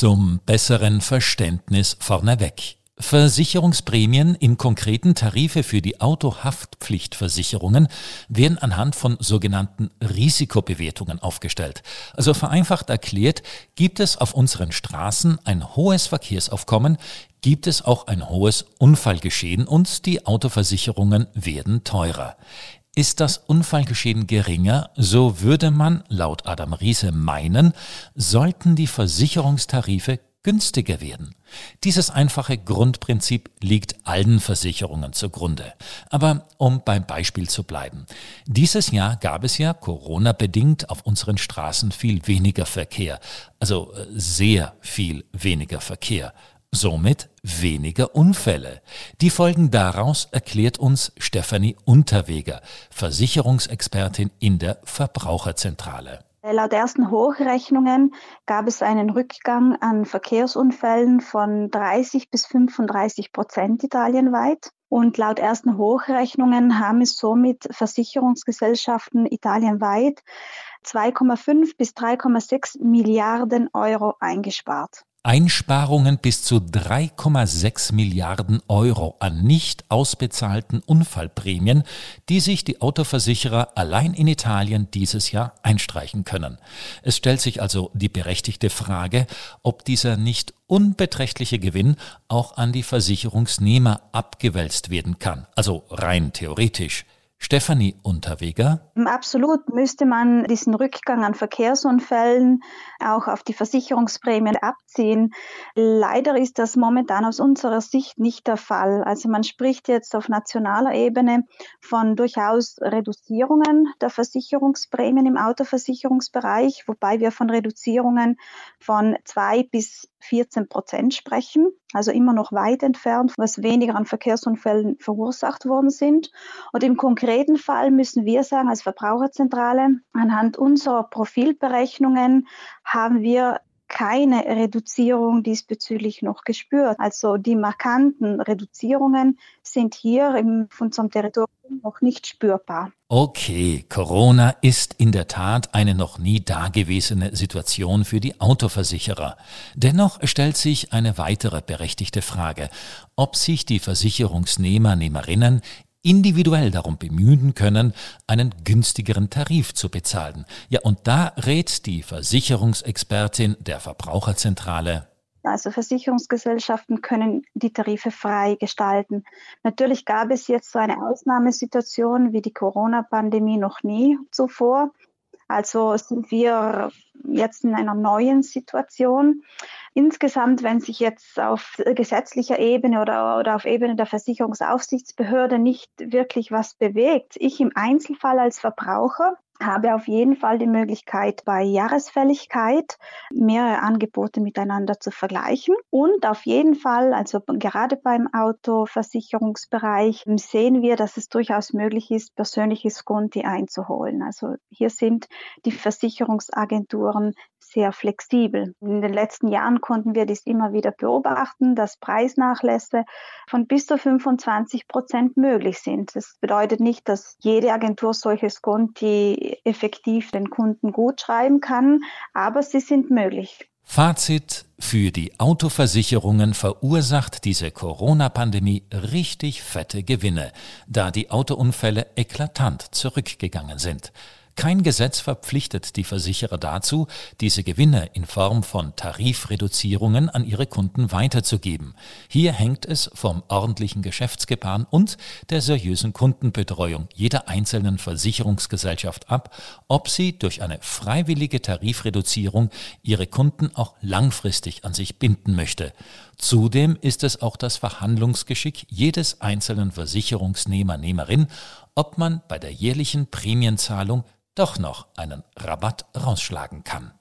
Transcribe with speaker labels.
Speaker 1: Zum besseren Verständnis vorneweg. Versicherungsprämien in konkreten Tarife für die Autohaftpflichtversicherungen werden anhand von sogenannten Risikobewertungen aufgestellt. Also vereinfacht erklärt, gibt es auf unseren Straßen ein hohes Verkehrsaufkommen, gibt es auch ein hohes Unfallgeschehen und die Autoversicherungen werden teurer. Ist das Unfallgeschehen geringer, so würde man, laut Adam Riese, meinen, sollten die Versicherungstarife günstiger werden. Dieses einfache Grundprinzip liegt allen Versicherungen zugrunde. Aber um beim Beispiel zu bleiben. Dieses Jahr gab es ja Corona-bedingt auf unseren Straßen viel weniger Verkehr. Also äh, sehr viel weniger Verkehr. Somit weniger Unfälle. Die Folgen daraus erklärt uns Stefanie Unterweger, Versicherungsexpertin in der Verbraucherzentrale.
Speaker 2: Laut ersten Hochrechnungen gab es einen Rückgang an Verkehrsunfällen von 30 bis 35 Prozent italienweit. Und laut ersten Hochrechnungen haben es somit Versicherungsgesellschaften italienweit 2,5 bis 3,6 Milliarden Euro eingespart.
Speaker 1: Einsparungen bis zu 3,6 Milliarden Euro an nicht ausbezahlten Unfallprämien, die sich die Autoversicherer allein in Italien dieses Jahr einstreichen können. Es stellt sich also die berechtigte Frage, ob dieser nicht unbeträchtliche Gewinn auch an die Versicherungsnehmer abgewälzt werden kann, also rein theoretisch. Stefanie Unterweger.
Speaker 2: Absolut müsste man diesen Rückgang an Verkehrsunfällen auch auf die Versicherungsprämien abziehen. Leider ist das momentan aus unserer Sicht nicht der Fall. Also man spricht jetzt auf nationaler Ebene von durchaus Reduzierungen der Versicherungsprämien im Autoversicherungsbereich, wobei wir von Reduzierungen von zwei bis 14 Prozent sprechen, also immer noch weit entfernt, was weniger an Verkehrsunfällen verursacht worden sind. Und im konkreten Fall müssen wir sagen, als Verbraucherzentrale, anhand unserer Profilberechnungen haben wir keine Reduzierung diesbezüglich noch gespürt. Also die markanten Reduzierungen sind hier in unserem Territorium noch nicht spürbar.
Speaker 1: Okay, Corona ist in der Tat eine noch nie dagewesene Situation für die Autoversicherer. Dennoch stellt sich eine weitere berechtigte Frage, ob sich die Versicherungsnehmer, Nehmerinnen individuell darum bemühen können, einen günstigeren Tarif zu bezahlen. Ja, und da rät die Versicherungsexpertin der Verbraucherzentrale.
Speaker 2: Also Versicherungsgesellschaften können die Tarife frei gestalten. Natürlich gab es jetzt so eine Ausnahmesituation wie die Corona-Pandemie noch nie zuvor. Also sind wir jetzt in einer neuen Situation. Insgesamt, wenn sich jetzt auf gesetzlicher Ebene oder, oder auf Ebene der Versicherungsaufsichtsbehörde nicht wirklich was bewegt, ich im Einzelfall als Verbraucher habe auf jeden Fall die Möglichkeit, bei Jahresfälligkeit mehrere Angebote miteinander zu vergleichen. Und auf jeden Fall, also gerade beim Autoversicherungsbereich, sehen wir, dass es durchaus möglich ist, persönliches Konti einzuholen. Also hier sind die Versicherungsagenturen sehr flexibel. In den letzten Jahren konnten wir dies immer wieder beobachten, dass Preisnachlässe von bis zu 25 Prozent möglich sind. Das bedeutet nicht, dass jede Agentur solches Konti effektiv den Kunden gut schreiben kann, aber sie sind möglich.
Speaker 1: Fazit für die Autoversicherungen verursacht diese Corona-Pandemie richtig fette Gewinne, da die Autounfälle eklatant zurückgegangen sind. Kein Gesetz verpflichtet die Versicherer dazu, diese Gewinne in Form von Tarifreduzierungen an ihre Kunden weiterzugeben. Hier hängt es vom ordentlichen Geschäftsgebaren und der seriösen Kundenbetreuung jeder einzelnen Versicherungsgesellschaft ab, ob sie durch eine freiwillige Tarifreduzierung ihre Kunden auch langfristig an sich binden möchte. Zudem ist es auch das Verhandlungsgeschick jedes einzelnen Versicherungsnehmer, Nehmerin, ob man bei der jährlichen Prämienzahlung doch noch einen Rabatt rausschlagen kann.